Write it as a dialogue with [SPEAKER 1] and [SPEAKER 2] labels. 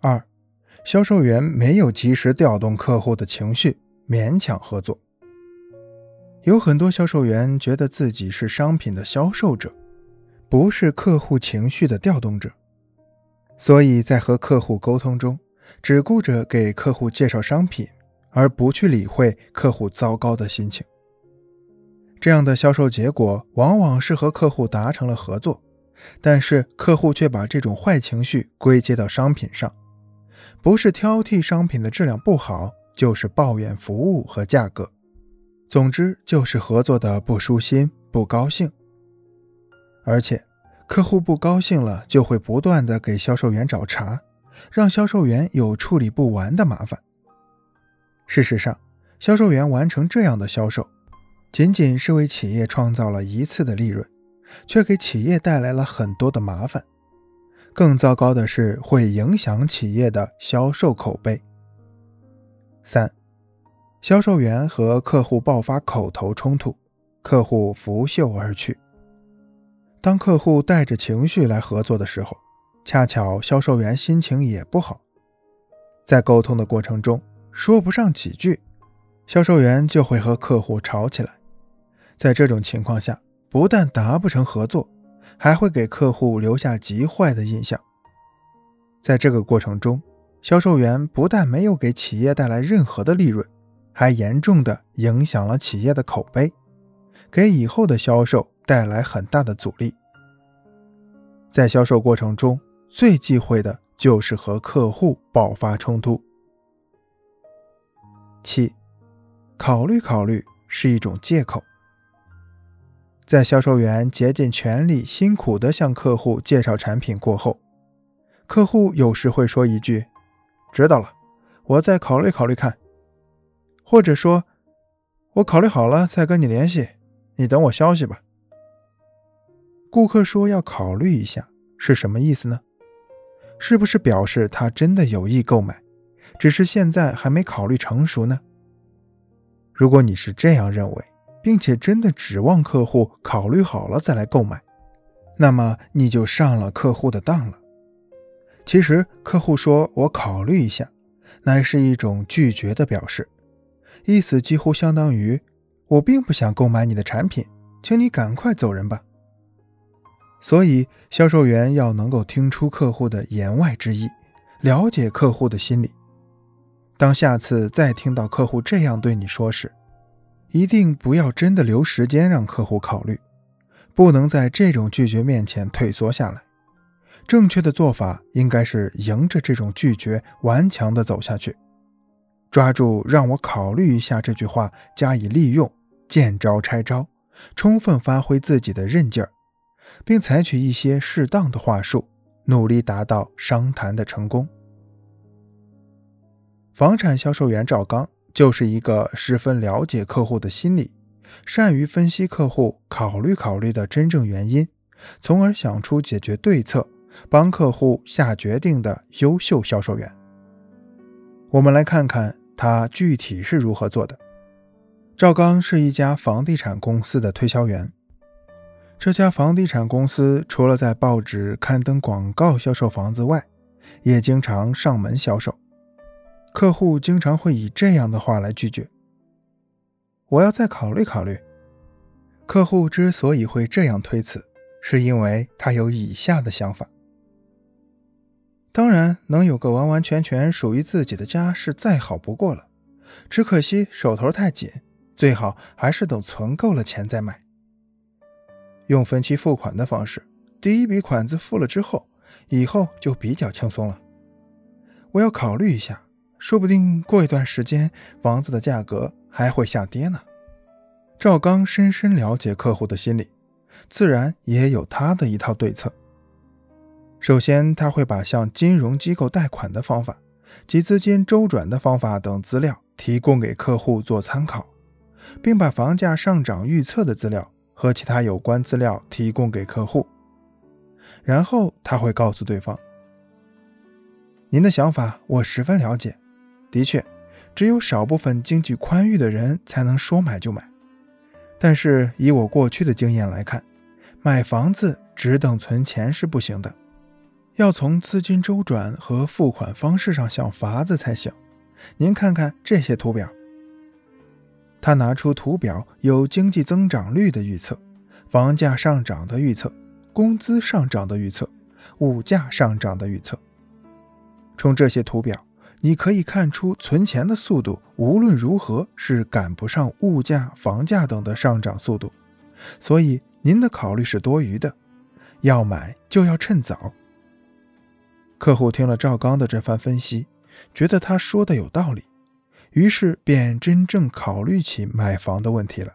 [SPEAKER 1] 二，销售员没有及时调动客户的情绪，勉强合作。有很多销售员觉得自己是商品的销售者，不是客户情绪的调动者，所以在和客户沟通中，只顾着给客户介绍商品，而不去理会客户糟糕的心情。这样的销售结果往往是和客户达成了合作，但是客户却把这种坏情绪归结到商品上，不是挑剔商品的质量不好，就是抱怨服务和价格。总之就是合作的不舒心、不高兴，而且客户不高兴了，就会不断的给销售员找茬，让销售员有处理不完的麻烦。事实上，销售员完成这样的销售，仅仅是为企业创造了一次的利润，却给企业带来了很多的麻烦。更糟糕的是，会影响企业的销售口碑。三。销售员和客户爆发口头冲突，客户拂袖而去。当客户带着情绪来合作的时候，恰巧销售员心情也不好，在沟通的过程中说不上几句，销售员就会和客户吵起来。在这种情况下，不但达不成合作，还会给客户留下极坏的印象。在这个过程中，销售员不但没有给企业带来任何的利润。还严重的影响了企业的口碑，给以后的销售带来很大的阻力。在销售过程中，最忌讳的就是和客户爆发冲突。七，考虑考虑是一种借口。在销售员竭尽全力、辛苦地向客户介绍产品过后，客户有时会说一句：“知道了，我再考虑考虑看。”或者说，我考虑好了再跟你联系，你等我消息吧。顾客说要考虑一下，是什么意思呢？是不是表示他真的有意购买，只是现在还没考虑成熟呢？如果你是这样认为，并且真的指望客户考虑好了再来购买，那么你就上了客户的当了。其实，客户说我考虑一下，乃是一种拒绝的表示。意思几乎相当于“我并不想购买你的产品，请你赶快走人吧。”所以，销售员要能够听出客户的言外之意，了解客户的心理。当下次再听到客户这样对你说时，一定不要真的留时间让客户考虑，不能在这种拒绝面前退缩下来。正确的做法应该是迎着这种拒绝，顽强地走下去。抓住“让我考虑一下”这句话加以利用，见招拆招，充分发挥自己的韧劲儿，并采取一些适当的话术，努力达到商谈的成功。房产销售员赵刚就是一个十分了解客户的心理，善于分析客户考虑考虑的真正原因，从而想出解决对策，帮客户下决定的优秀销售员。我们来看看他具体是如何做的。赵刚是一家房地产公司的推销员。这家房地产公司除了在报纸刊登广告销售房子外，也经常上门销售。客户经常会以这样的话来拒绝：“我要再考虑考虑。”客户之所以会这样推辞，是因为他有以下的想法。当然，能有个完完全全属于自己的家是再好不过了，只可惜手头太紧，最好还是等存够了钱再买。用分期付款的方式，第一笔款子付了之后，以后就比较轻松了。我要考虑一下，说不定过一段时间房子的价格还会下跌呢。赵刚深深了解客户的心理，自然也有他的一套对策。首先，他会把向金融机构贷款的方法及资金周转的方法等资料提供给客户做参考，并把房价上涨预测的资料和其他有关资料提供给客户。然后他会告诉对方：“您的想法我十分了解，的确，只有少部分经济宽裕的人才能说买就买。但是以我过去的经验来看，买房子只等存钱是不行的。”要从资金周转和付款方式上想法子才行。您看看这些图表。他拿出图表，有经济增长率的预测、房价上涨的预测、工资上涨的预测、物价上涨的预测。从这些图表，你可以看出存钱的速度无论如何是赶不上物价、房价等的上涨速度，所以您的考虑是多余的。要买就要趁早。客户听了赵刚的这番分析，觉得他说的有道理，于是便真正考虑起买房的问题了。